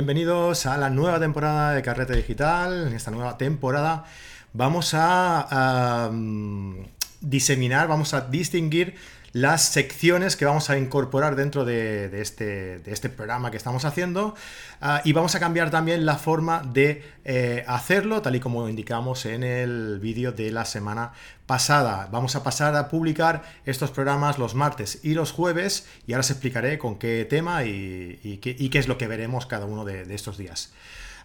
Bienvenidos a la nueva temporada de Carrete Digital. En esta nueva temporada vamos a, mm, diseminar, vamos a distinguir las secciones que vamos a incorporar dentro de, este, este, programa que estamos haciendo ah, y vamos a cambiar también la forma de eh, hacerlo, tal y como indicamos en el vídeo de la semana pasada. Vamos a pasar a publicar estos programas los martes y los jueves y ahora os explicaré con qué tema y, qué, es lo que veremos cada uno de, estos días.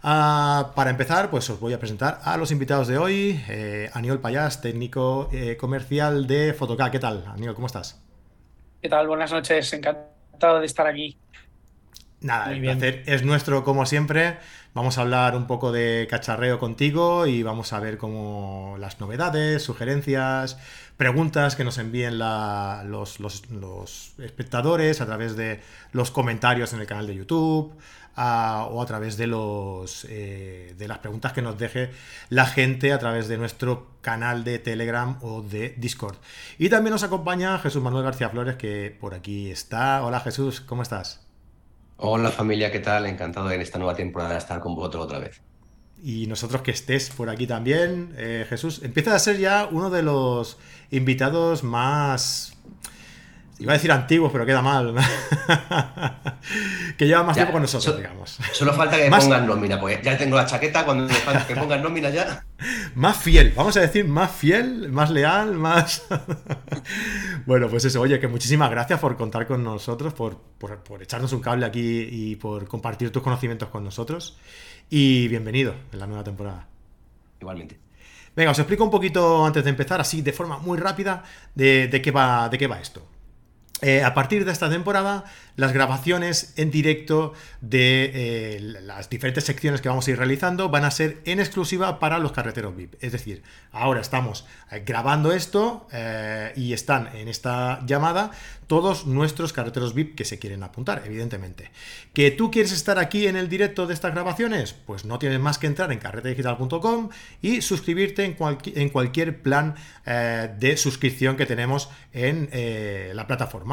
Ah, para empezar, pues os voy a presentar a los invitados de hoy. Eh, Aniol Payás, técnico eh, comercial de Fotoca. ¿Qué tal, Aniol? ¿Cómo estás? ¿Qué tal? Buenas noches. Encantado de estar aquí. Nada, el placer es nuestro como siempre. Vamos a hablar un poco de cacharreo contigo y vamos a ver cómo las novedades, sugerencias, preguntas que nos envíen los, espectadores a través de los comentarios en el canal de YouTube o a través de, los, eh, de las preguntas que nos deje la gente a través de nuestro canal de Telegram o de Discord. Y también nos acompaña Jesús Manuel García Flores, que por aquí está. Hola Jesús, ¿cómo estás? Hola familia, ¿qué tal? Encantado en esta nueva temporada de estar con vosotros otra vez. Y nosotros que estés por aquí también, eh, Jesús, empieza a ser ya uno de los invitados más Iba a decir antiguos, pero queda mal. que lleva más tiempo con nosotros, digamos. Solo falta que pongan nómina, pues ya tengo la chaqueta, cuando que pongan nómina ya. Más fiel, vamos a decir más fiel, más leal, más. bueno, pues eso, oye, que muchísimas gracias por contar con nosotros, por, por echarnos un cable aquí y por compartir tus conocimientos con nosotros. Y bienvenido en la nueva temporada. Igualmente. Venga, os explico un poquito antes de empezar, así de forma muy rápida, de, de qué, va, de qué va esto. Eh, a partir de esta temporada, las grabaciones en directo de eh, las diferentes secciones que vamos a ir realizando van a ser en exclusiva para los carreteros VIP. Es decir, ahora estamos eh, grabando esto y están en esta llamada todos nuestros carreteros VIP que se quieren apuntar, evidentemente. ¿Que tú quieres estar aquí en el directo de estas grabaciones? Pues no tienes más que entrar en carretedigital.com y suscribirte en, en cualquier plan de suscripción que tenemos en la plataforma.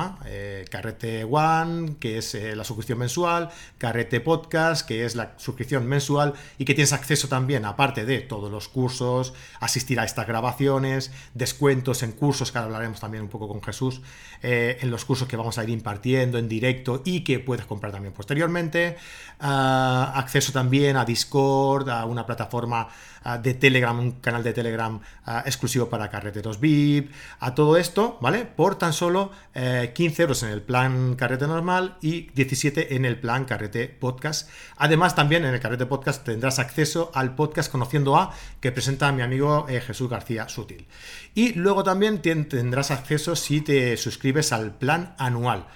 Carrete One, que es eh, la suscripción mensual, Carrete Podcast, que es la suscripción mensual y que tienes acceso también, aparte de todos los cursos, asistir a estas grabaciones, descuentos en cursos, que ahora hablaremos también un poco con Jesús, eh, en los cursos que vamos a ir impartiendo en directo y que puedes comprar también posteriormente, ah, acceso también a Discord, a una plataforma ah, de Telegram, un canal de Telegram ah, exclusivo para carreteros VIP, a todo esto, ¿vale? Por tan solo 15 eh, euros en el plan carrete normal y 17 en el plan Carrete Podcast. Además, también en el Carrete Podcast tendrás acceso al podcast Conociendo a que presenta mi amigo eh, Jesús García Sutil. Y luego también tendrás acceso si te suscribes al plan anual.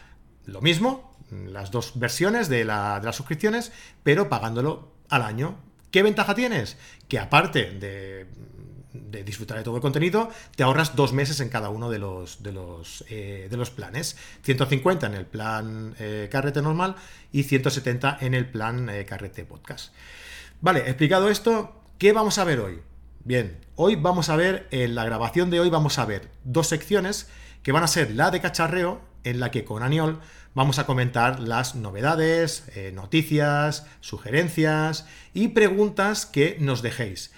Lo mismo, las dos versiones de las suscripciones, pero pagándolo al año. ¿Qué ventaja tienes? Que aparte de de disfrutar de todo el contenido, te ahorras dos meses en cada uno de los, de los, eh, de los planes. 150 en el plan eh, carrete normal y 170 en el plan eh, carrete podcast. Vale, explicado esto, ¿qué vamos a ver hoy? Bien, hoy vamos a ver, en la grabación de hoy vamos a ver dos secciones que van a ser la de cacharreo, en la que con Aniol vamos a comentar las novedades, noticias, sugerencias y preguntas que nos dejéis.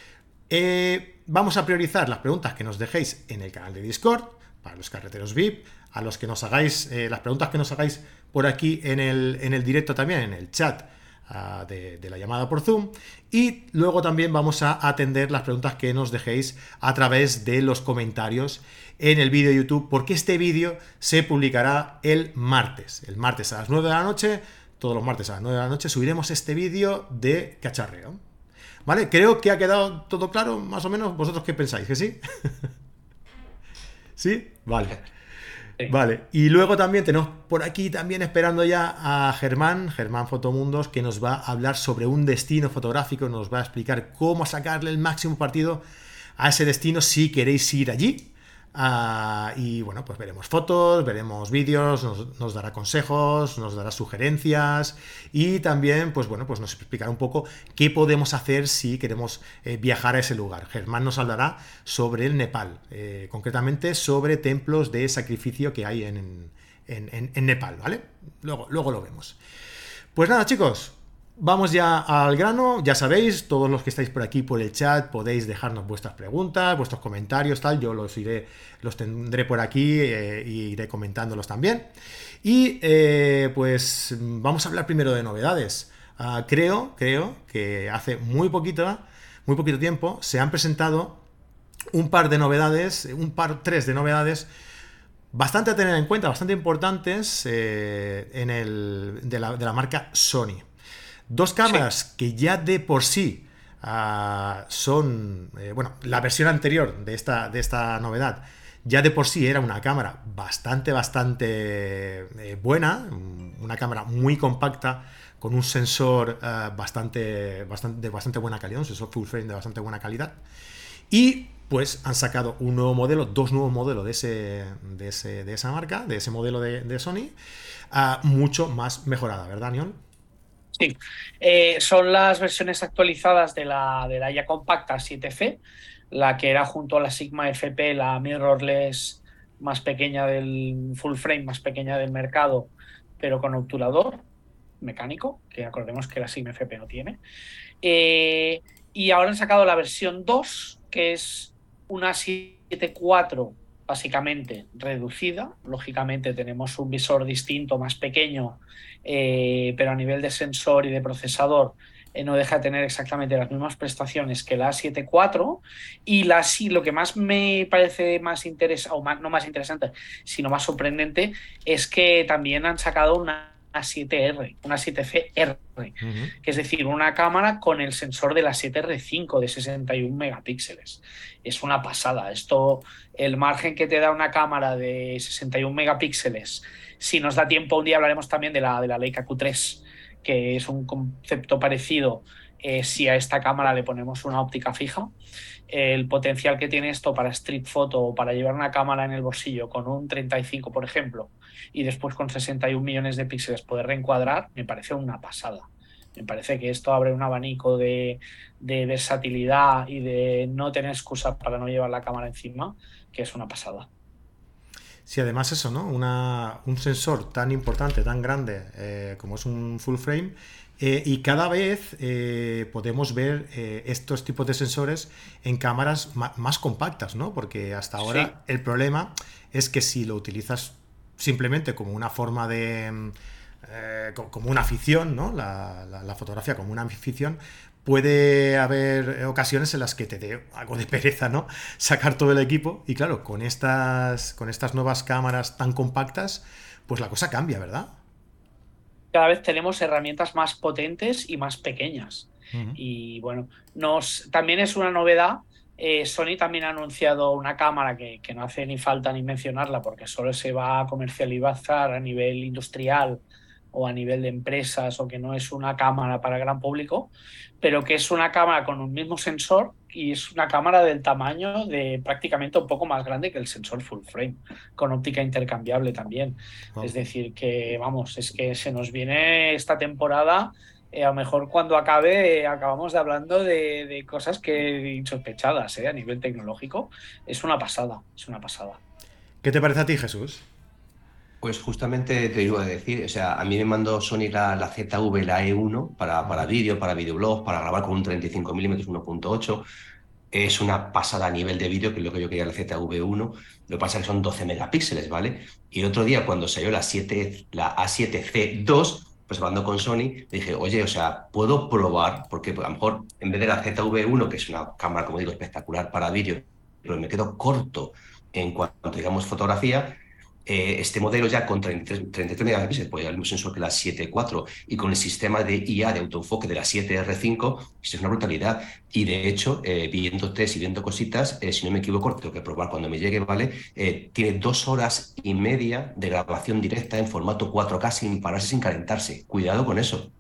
Eh, vamos a priorizar las preguntas que nos dejéis en el canal de Discord, para los carreteros VIP, a los que nos hagáis, eh, las preguntas que nos hagáis por aquí en el, en el directo también, en el chat ah, de, la llamada por Zoom. Y luego también vamos a atender las preguntas que nos dejéis a través de los comentarios en el vídeo de YouTube, porque este vídeo se publicará el martes. El martes a las 9 de la noche, todos los martes a las 9 de la noche, subiremos este vídeo de cacharreo. ¿Vale? Creo que ha quedado todo claro, más o menos. ¿Vosotros qué pensáis? ¿Que sí? ¿Sí? Vale. Vale, y luego también tenemos por aquí también esperando ya a Germán, Germán Fotomundos, que nos va a hablar sobre un destino fotográfico, nos va a explicar cómo sacarle el máximo partido a ese destino si queréis ir allí. Ah, y bueno, pues veremos fotos, veremos vídeos, nos, dará consejos, nos dará sugerencias y también, pues bueno, pues nos explicará un poco qué podemos hacer si queremos eh, viajar a ese lugar. Germán nos hablará sobre el Nepal, eh, concretamente sobre templos de sacrificio que hay en, en, Nepal, ¿vale? Luego, luego lo vemos. Pues nada, chicos, Vamos ya al grano, ya sabéis, todos los que estáis por aquí por el chat podéis dejarnos vuestras preguntas, vuestros comentarios, tal, yo los iré, los tendré por aquí e iré comentándolos también. Y eh, pues vamos a hablar primero de novedades. Ah, creo, creo que hace muy poquito, muy poquito tiempo se han presentado un par de novedades, un par, tres de novedades bastante a tener en cuenta, bastante importantes eh, en el, de la marca Sony. Dos cámaras que ya de por sí ah, son, eh, bueno, la versión anterior de esta, de esta novedad ya de por sí era una cámara bastante, bastante eh, buena, una cámara muy compacta, con un sensor eh, bastante, bastante, de bastante buena calidad, un sensor full frame de bastante buena calidad. Y pues han sacado un nuevo modelo, dos nuevos modelos de, ese, de, de esa marca, de ese modelo de, Sony, ah, mucho más mejorada, ¿verdad, Nion? Sí, eh, son las versiones actualizadas de la, de la ya compacta 7C, la que era junto a la Sigma FP, la mirrorless más pequeña del full frame, más pequeña del mercado, pero con obturador mecánico, que acordemos que la Sigma FP no tiene. Eh, y ahora han sacado la versión 2, que es una 7.4 básicamente reducida. Lógicamente tenemos un visor distinto, más pequeño, eh, pero a nivel de sensor y de procesador eh, no deja de tener exactamente las mismas prestaciones que la A7 IV. Y la, lo que más me parece más interesante, o no más interesante, sino más sorprendente, es que también han sacado una a7R, una 7CR, que es decir, una cámara con el sensor de la 7R5 de 61 megapíxeles. Es una pasada. Esto, el margen que te da una cámara de 61 megapíxeles, si nos da tiempo, un día hablaremos también de la, de la Leica Q3, que es un concepto parecido eh, si a esta cámara le ponemos una óptica fija el potencial que tiene esto para street photo o para llevar una cámara en el bolsillo con un 35, por ejemplo, y después con 61 millones de píxeles poder reencuadrar, me parece una pasada. Me parece que esto abre un abanico de, versatilidad y de no tener excusa para no llevar la cámara encima, que es una pasada. Sí, además eso, ¿no? un sensor tan importante, tan grande eh, como es un full frame, eh, y cada vez eh, podemos ver eh, estos tipos de sensores en cámaras más compactas, ¿no? Porque hasta ahora el problema es que si lo utilizas simplemente como una forma de... como una afición, ¿no? La, fotografía como una afición, puede haber ocasiones en las que te dé algo de pereza, ¿no? Sacar todo el equipo. Y claro, con estas, con estas nuevas cámaras tan compactas, pues la cosa cambia, ¿verdad? Cada vez tenemos herramientas más potentes y más pequeñas. Y bueno, nos, también es una novedad. Eh, Sony también ha anunciado una cámara que, que, no hace ni falta ni mencionarla porque solo se va a comercializar a nivel industrial o a nivel de empresas o que no es una cámara para gran público, pero que es una cámara con un mismo sensor y es una cámara del tamaño de prácticamente un poco más grande que el sensor full frame, con óptica intercambiable también. Es decir, que vamos, es que se nos viene esta temporada, eh, a lo mejor cuando acabe acabamos de hablando de, cosas que insospechadas eh, a nivel tecnológico. Es una pasada, es una pasada. ¿Qué te parece a ti, Jesús? Pues justamente te iba a decir, o sea, a mí me mandó Sony la, ZV, la E1, para, para vídeo, para videoblog, para grabar con un 35 mm 1.8. Es una pasada a nivel de vídeo, que es lo que yo quería la ZV1. Lo que pasa es que son 12 megapíxeles, ¿vale? Y el otro día, cuando salió la, 7, la A7C2, pues hablando con Sony, dije, oye, o sea, puedo probar, porque a lo mejor en vez de la ZV1, que es una cámara, como digo, espectacular para vídeo, pero me quedo corto en cuanto, digamos, fotografía, eh, este modelo ya con 33, 33 megapíxeles, pues el mismo sensor que la 7.4 y con el sistema de IA de autoenfoque de la 7R5, esto es una brutalidad. Y de hecho, eh, viendo test y viendo cositas, eh, si no me equivoco, tengo que probar cuando me llegue, ¿vale? tiene dos horas y media de grabación directa en formato 4K sin pararse, sin calentarse. Cuidado con eso.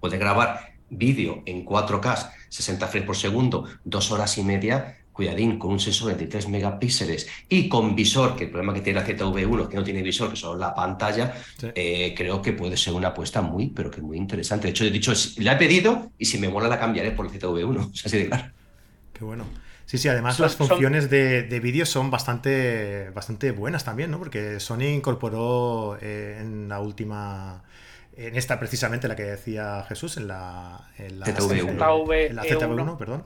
Puede grabar vídeo en 4K, 60 frames por segundo, dos horas y media cuidadín, con un sensor de 23 megapíxeles y con visor, que el problema que tiene la ZV1 que no tiene visor, que solo la pantalla, eh, creo que puede ser una apuesta muy, pero que muy interesante. De hecho, he dicho, la he pedido y si me mola la cambiaré por el ZV1, o sea, así de claro. Qué bueno. Sí, sí, además las funciones de, vídeo son bastante, bastante buenas también, ¿no? Porque Sony incorporó eh, en la última en esta precisamente la que decía Jesús, en la, en la ZV1, en la ZV1 perdón.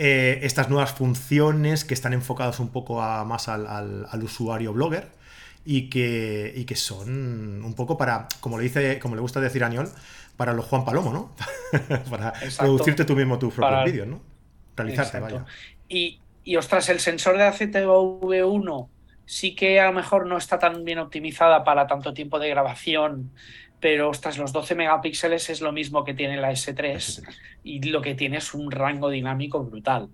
Eh, estas nuevas funciones que están enfocadas un poco más al, usuario blogger y que, y que son un poco para, como le dice, como le gusta decir a para los Juan Palomo, ¿no? para producirte tú mismo tus propios vídeos, ¿no? Realizarte, vaya. Y, y ostras, el sensor de AZV1 sí que a lo mejor no está tan bien optimizada para tanto tiempo de grabación pero ostras, los 12 megapíxeles es lo mismo que tiene la S3 y lo que tiene es un rango dinámico brutal.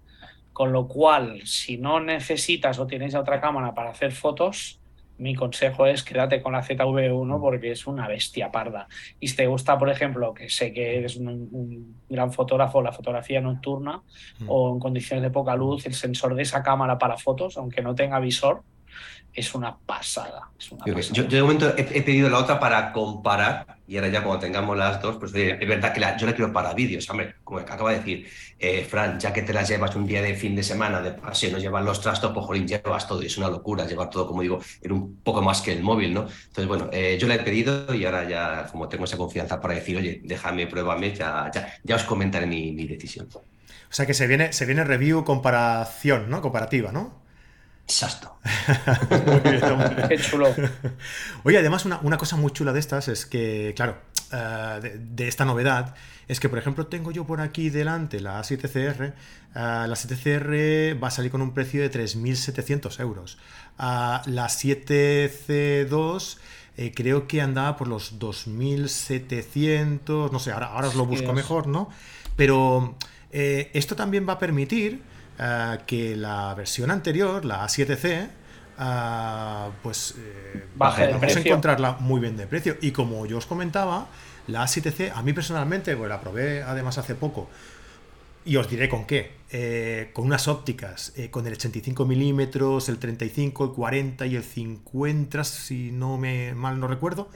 Con lo cual, si no necesitas o tienes otra cámara para hacer fotos, mi consejo es quédate con la ZV1 mm. porque es una bestia parda. Y si te gusta, por ejemplo, que sé que eres un, gran fotógrafo, la fotografía nocturna mm. o en condiciones de poca luz, el sensor de esa cámara para fotos, aunque no tenga visor, es una pasada. Yo, de momento he, pedido la otra para comparar y ahora ya cuando tengamos las dos, pues es verdad que yo la quiero para vídeos, hombre, como acaba de decir eh, Fran, ya que te las llevas un día de fin de semana de paseo, no llevas los trastos, pues jolín, llevas todo y es una locura llevar todo, como digo, en un poco más que el móvil, ¿no? Entonces, bueno, eh, yo la he pedido y ahora ya como tengo esa confianza para decir, oye, déjame, pruébame, ya, ya, ya os comentaré mi, mi decisión. O sea que se viene, se viene review comparación, ¿no? Comparativa, ¿no? Exacto. Qué chulo. Oye, además, una, cosa muy chula de estas es que, claro, eh, de, esta novedad, es que, por ejemplo, tengo yo por aquí delante la A7CR. Eh, la 7CR va a salir con un precio de 3.700 euros. la 7C2 eh, creo que andaba por los 2.700, no sé, ahora, ahora os lo busco mejor, ¿no? Pero esto también va a permitir eh, que la versión anterior, la A7C, uh, pues eh, vamos a encontrarla muy bien de precio. Y como yo os comentaba, la A7C, a mí personalmente, pues la probé además hace poco, y os diré con qué. Eh, con unas ópticas, con el 85 milímetros, el 35, el 40 y el 50, si no me mal no recuerdo.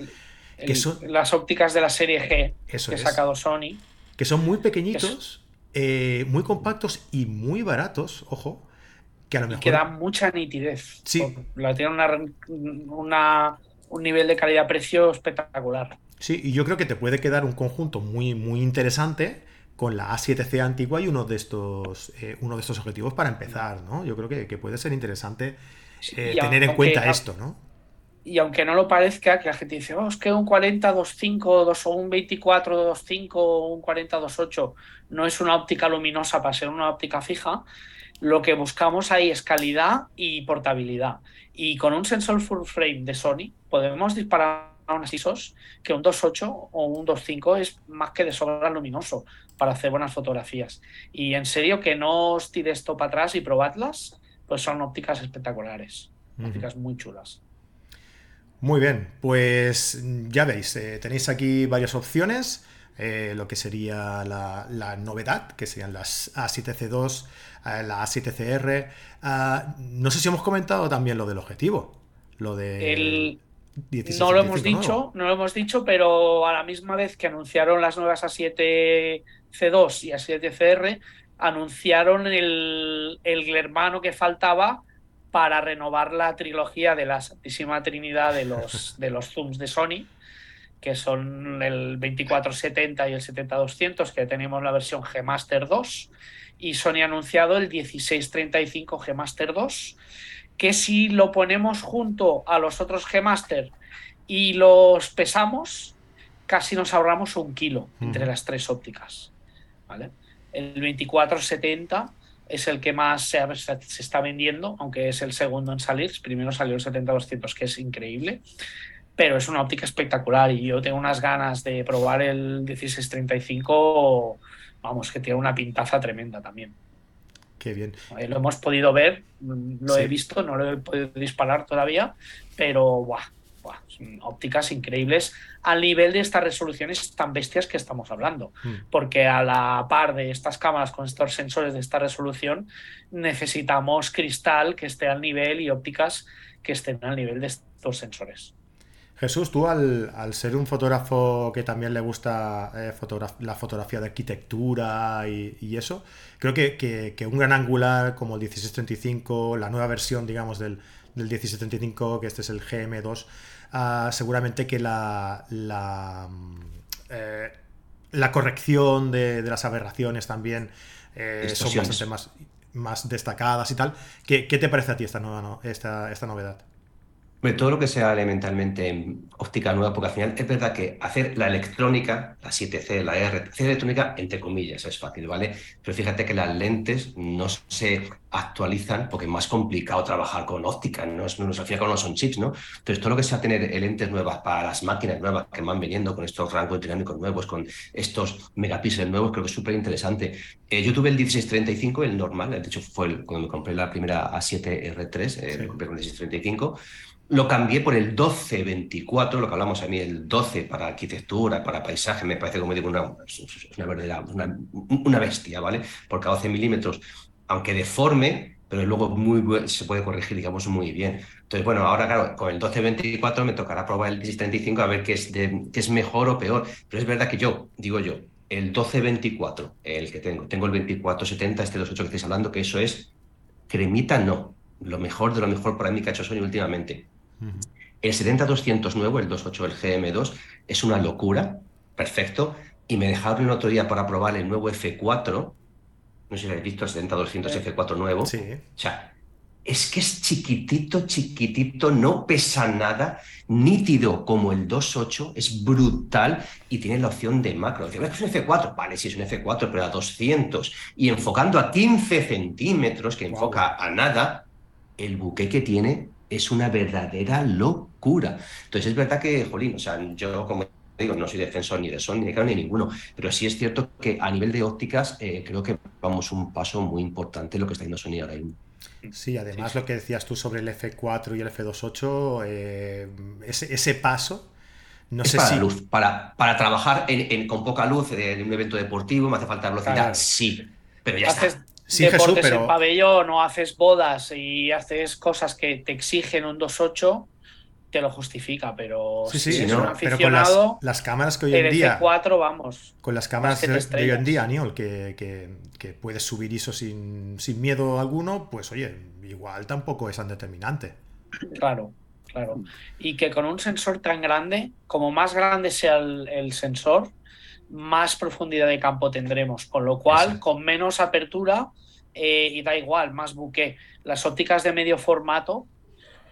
que son, las ópticas de la serie G que ha sacado Sony. Que son muy pequeñitos. Eh, muy compactos y muy baratos, ojo, que a lo mejor... que dan mucha nitidez. Sí. La tiene una, un nivel de calidad-precio espectacular. Sí, y yo creo que te puede quedar un conjunto muy, muy interesante con la A7C antigua y uno de estos, eh, uno de estos objetivos para empezar, ¿no? Yo creo que, puede ser interesante eh, tener en cuenta esto, ¿no? Y aunque no lo parezca, que la gente dice, oh, es que un 40-2.5 o un 24-2.5 o un 40-2.8 no es una óptica luminosa para ser una óptica fija, lo que buscamos ahí es calidad y portabilidad. Y con un sensor full frame de Sony podemos disparar a unas ISOs que un 2.8 o un 2.5 es más que de sobra luminoso para hacer buenas fotografías. Y en serio que no os tire esto para atrás y probadlas, pues son ópticas espectaculares, ópticas muy chulas. Muy bien, pues ya veis, eh, tenéis aquí varias opciones. Eh, lo que sería la, novedad, que serían las A7C2, eh, la A7CR. Ah, no sé si hemos comentado también lo del objetivo, lo de... no lo hemos dicho, no lo hemos dicho, pero a la misma vez que anunciaron las nuevas A7C2 y A7CR, anunciaron el, el hermano que faltaba para renovar la trilogía de la Santísima Trinidad de los, de los Zooms de Sony, que son el 2470 y el 70200, que tenemos la versión G Master 2, y Sony ha anunciado el 1635 G Master 2, que si lo ponemos junto a los otros G Master y los pesamos, casi nos ahorramos un kilo entre las tres ópticas. ¿vale? El 2470 es el que más se, se, está vendiendo, aunque es el segundo en salir. Primero salió el 70-200, que es increíble, pero es una óptica espectacular y yo tengo unas ganas de probar el 1635, vamos, que tiene una pintaza tremenda también. Qué bien. Lo hemos podido ver, lo he visto, no lo he podido disparar todavía, pero buah, ópticas increíbles al nivel de estas resoluciones tan bestias que estamos hablando. Hmm. Porque a la par de estas cámaras con estos sensores de esta resolución, necesitamos cristal que esté al nivel y ópticas que estén al nivel de estos sensores. Jesús, tú al, ser un fotógrafo que también le gusta eh, la fotografía de arquitectura y, eso, creo que, un gran angular como el 1635, la nueva versión, digamos, del, del 1635, que este es el GM2, ah, seguramente que la, la, eh, la corrección de, las aberraciones también eh, son bastante más, más destacadas y tal. ¿Qué, te parece a ti esta, nueva, esta, esta novedad? Todo lo que sea elementalmente óptica nueva, porque al final es verdad que hacer la electrónica, la 7C, la R, hacer electrónica, entre comillas, es fácil, ¿vale? Pero fíjate que las lentes no se actualizan porque es más complicado trabajar con óptica, no, es, no, final no son chips, ¿no? Entonces, todo lo que sea tener lentes nuevas para las máquinas nuevas que van viniendo con estos rangos dinámicos nuevos, con estos megapíxeles nuevos, creo que es súper interesante. Eh, yo tuve el 1635, el normal, de hecho fue el, cuando me compré la primera A7R3, eh, me compré con el 1635 lo cambié por el 1224, lo que hablamos a mí, el 12 para arquitectura, para paisaje, me parece como digo una, una verdadera, una, bestia, ¿vale? Porque a 12 milímetros, aunque deforme, pero luego muy, se puede corregir, digamos, muy bien. Entonces, bueno, ahora, claro, con el 1224 me tocará probar el 1635 a ver qué es, qué es mejor o peor. Pero es verdad que yo, digo yo, el 1224, el que tengo, tengo el 2470, este 28 que estáis hablando, que eso es cremita, no. Lo mejor de lo mejor para mí que ha hecho Sony últimamente. El 70-200 nuevo, el 2.8 el GM2, es una locura, perfecto. Y me dejaron el otro día para probar el nuevo F4. No sé si habéis visto el 70-200 F4 nuevo. Sí. O sea, es que es chiquitito, chiquitito, no pesa nada, nítido como el 2.8, es brutal y tiene la opción de macro. es un F4, vale, sí es un F4, pero a 200 y enfocando a 15 centímetros, que enfoca a nada, el buque que tiene es una verdadera locura. Entonces es verdad que, jolín, o sea, yo como digo, no soy defensor ni de Sony, ni de Canon, ni ninguno, pero sí es cierto que a nivel de ópticas eh, creo que vamos un paso muy importante en lo que está haciendo Sony ahora mismo. Sí, además lo que decías tú sobre el F4 y el F28, eh, ese, paso, no sé para si... luz, para, para trabajar con poca luz en un evento deportivo, me hace falta velocidad, sí, pero ya está sí, deportes pero... en pabellón o haces bodas y haces cosas que te exigen un 2.8, te lo justifica, pero sí, sí, si un pero con las, cámaras que hoy en día. 4 vamos. Con las cámaras de, hoy en día, Aniol, que, que, puedes subir ISO sin, sin miedo alguno, pues oye, igual tampoco es tan determinante. Claro, claro. Y que con un sensor tan grande, como más grande sea el sensor, más profundidad de campo tendremos, con lo cual, con menos apertura, eh, y da igual, más buque. Las ópticas de medio formato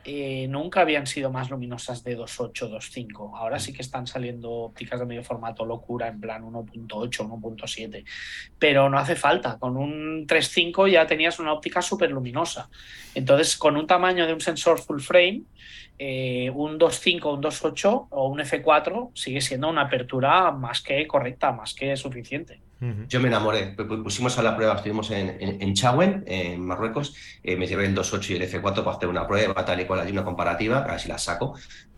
eh, nunca habían sido más luminosas de 2.8, 2.5. Ahora sí que están saliendo ópticas de medio formato locura, en plan 1.8, 1.7. Pero no hace falta. Con un 3.5 ya tenías una óptica súper luminosa. Entonces, con un tamaño de un sensor full frame, eh, un 2.5, un 2.8 o un F4 sigue siendo una apertura más que correcta, más que suficiente. Yo me enamoré, pusimos a la prueba, estuvimos en, en, Chauen, en Marruecos, eh, me llevé el 2.8 y el F4 para hacer una prueba, tal y cual, hay una comparativa, a ver si la saco,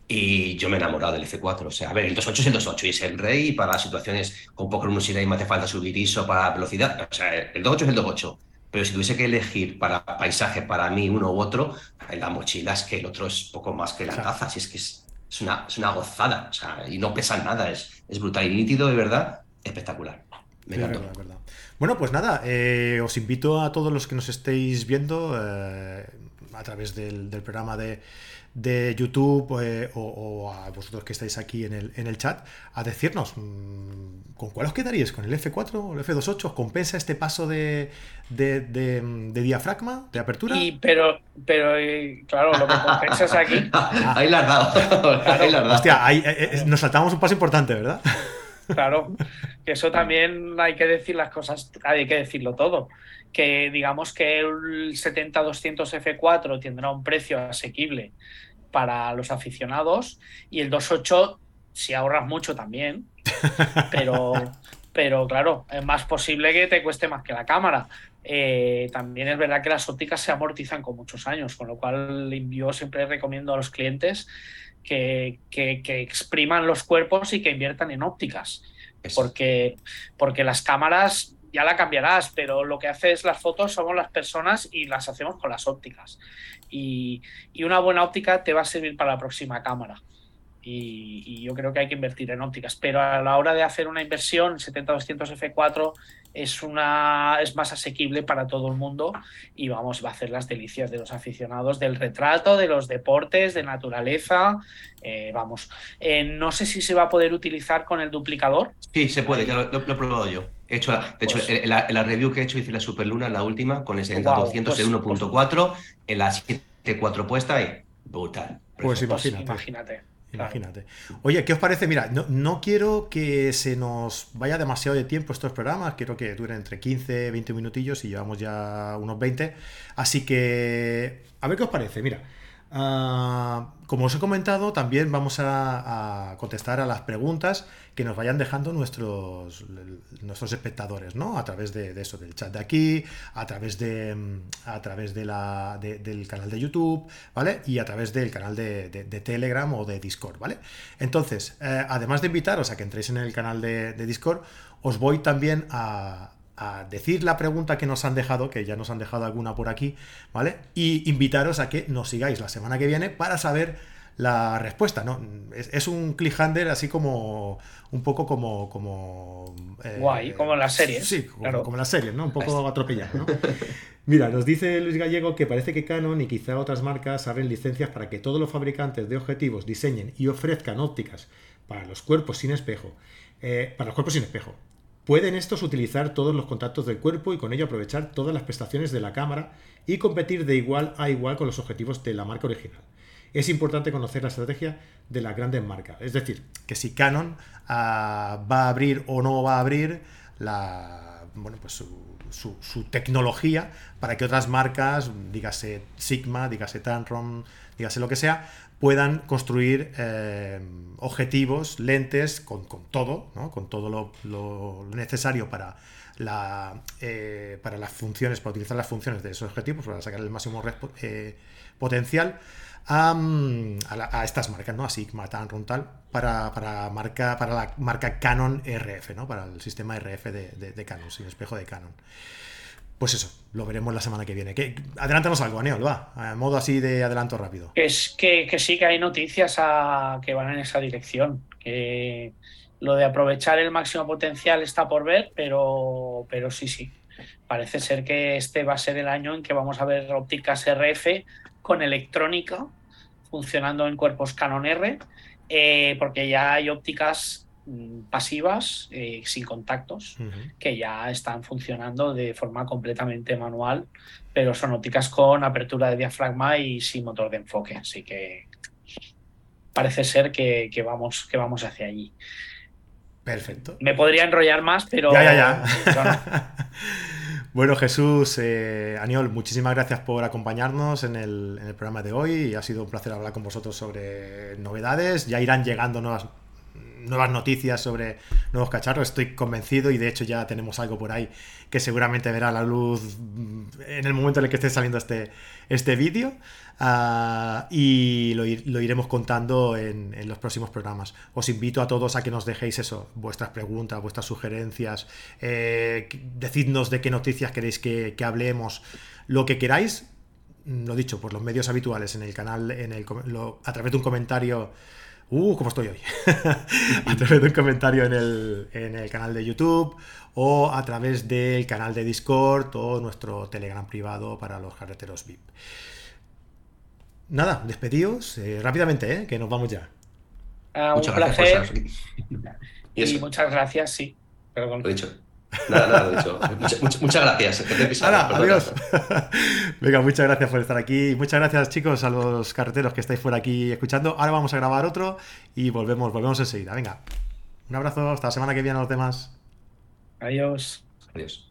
y yo me he enamorado del F4. O sea, a ver, el 2.8 es el 2.8 y es el rey para situaciones con poca luminosidad y me hace falta subir ISO para velocidad. O sea, el 2.8 es el 2.8. Pero si tuviese que elegir para paisaje, para mí, uno u otro, en la mochila es que el otro es poco más que la taza. Si es que es, es, una, es una gozada. O sea, y no pesa nada. Es, es brutal y nítido, de verdad, espectacular. Me encantó. Bueno, pues nada, eh, os invito a todos los que nos estéis viendo eh, a través del programa de, de YouTube eh, o, a vosotros que estáis aquí en el, en el chat a decirnos mm, con cuál os quedaríais, con el F4 o el F28, ¿os compensa este paso de, de, diafragma, de apertura? Y, pero, pero eh, claro, lo que compensa es aquí. ahí la has dado. Hostia, ahí, eh, nos saltamos un paso importante, ¿verdad? Claro, que eso también hay que decir las cosas, hay que decirlo todo. Que digamos que el 70-200 F4 tendrá un precio asequible para los aficionados y el 2.8 si ahorras mucho también, pero, pero claro, es más posible que te cueste más que la cámara. Eh, también es verdad que las ópticas se amortizan con muchos años, con lo cual yo siempre recomiendo a los clientes que, expriman los cuerpos y que inviertan en ópticas, porque, porque las cámaras ya la cambiarás, pero lo que haces las fotos somos las personas y las hacemos con las ópticas y, una buena óptica te va a servir para la próxima cámara. Y, yo creo que hay que invertir en ópticas. Pero a la hora de hacer una inversión, 70-200 F4 es, una, es más asequible para todo el mundo y vamos, va a hacer las delicias de los aficionados del retrato, de los deportes, de naturaleza. Eh, vamos, eh, no sé si se va a poder utilizar con el duplicador. Sí, se puede, ya lo, he probado yo. He hecho, de hecho, pues en la, review que he hecho hice la Superluna, la última, con el 70-200, pues, el 1.4, en la 7.4 puesta y brutal. Pues imagínate. imagínate. Imagínate. Oye, ¿qué os parece? Mira, no, no, quiero que se nos vaya demasiado de tiempo estos programas, quiero que duren entre 15, 20 minutillos y llevamos ya unos 20. Así que, a ver qué os parece. Mira, Ah, como os he comentado, también vamos a, contestar a las preguntas que nos vayan dejando nuestros, nuestros espectadores, ¿no? A través de, eso, del chat de aquí, a través de a través de la, del canal de YouTube, ¿vale? Y a través del canal de, Telegram o de Discord, ¿vale? Entonces, eh, además de invitaros a que entréis en el canal de Discord, os voy también a, a decir la pregunta que nos han dejado, que ya nos han dejado alguna por aquí, ¿vale? Y invitaros a que nos sigáis la semana que viene para saber la respuesta, ¿no? Es, un cliffhanger así como un poco como como eh, guay, como las series. Sí, como, las series, ¿no? Un poco atropellado, ¿no? Mira, nos dice Luis Gallego que parece que Canon y quizá otras marcas abren licencias para que todos los fabricantes de objetivos diseñen y ofrezcan ópticas para los cuerpos sin espejo, eh, para los cuerpos sin espejo. Pueden estos utilizar todos los contactos del cuerpo y con ello aprovechar todas las prestaciones de la cámara y competir de igual a igual con los objetivos de la marca original. Es importante conocer la estrategia de las grandes marcas. Es decir, que si Canon ah, va a abrir o no va a abrir la, bueno, pues su, tecnología para que otras marcas, dígase Sigma, dígase Tamron, dígase lo que sea, puedan construir eh, objetivos, lentes, con, todo, con todo lo, necesario para, la, eh, para las funciones, para utilizar las funciones de esos objetivos, para sacar el máximo eh, potencial a, estas marcas, ¿no? a Sigma, Tamron, tal, para, para, marca, para la marca Canon RF, ¿no? para el sistema RF de, de Canon, sin espejo de Canon pues eso, lo veremos la semana que viene. Adelántanos algo, Aneol, va, a modo así de adelanto rápido. Es que, sí que hay noticias que van en esa dirección. Que lo de aprovechar el máximo potencial está por ver, pero, pero sí, sí. Parece ser que este va a ser el año en que vamos a ver ópticas RF con electrónica funcionando en cuerpos Canon R, eh, porque ya hay ópticas pasivas, eh, sin contactos, que ya están funcionando de forma completamente manual, pero son ópticas con apertura de diafragma y sin motor de enfoque. Así que parece ser que, vamos, que vamos hacia allí. Perfecto. Me podría enrollar más, pero. Ya, ya, ya. bueno, Jesús, eh, Aniol, muchísimas gracias por acompañarnos en el, en el programa de hoy. Ha sido un placer hablar con vosotros sobre novedades. Ya irán llegando nuevas nuevas noticias sobre nuevos cacharros, estoy convencido y de hecho ya tenemos algo por ahí que seguramente verá la luz en el momento en el que esté saliendo este, este vídeo ah, y lo, iremos contando en, los próximos programas. Os invito a todos a que nos dejéis eso, vuestras preguntas, vuestras sugerencias, eh, decidnos de qué noticias queréis que, hablemos, lo que queráis, lo dicho, por los medios habituales en el canal, en el, a través de un comentario Uh, ¿cómo estoy hoy? a través de un comentario en el, canal de YouTube o a través del canal de Discord o nuestro Telegram privado para los carreteros VIP. Nada, despedidos eh, rápidamente, eh, que nos vamos ya. Ah, un placer. Y, muchas gracias, sí. Perdón. Lo dicho. Nada, nada, dicho. muchas gracias. adiós. Venga, muchas gracias por estar aquí. Muchas gracias, chicos, a los carreteros que estáis por aquí escuchando. Ahora vamos a grabar otro y volvemos, volvemos enseguida. Venga, un abrazo, hasta la semana que viene a los demás. Adiós. Adiós.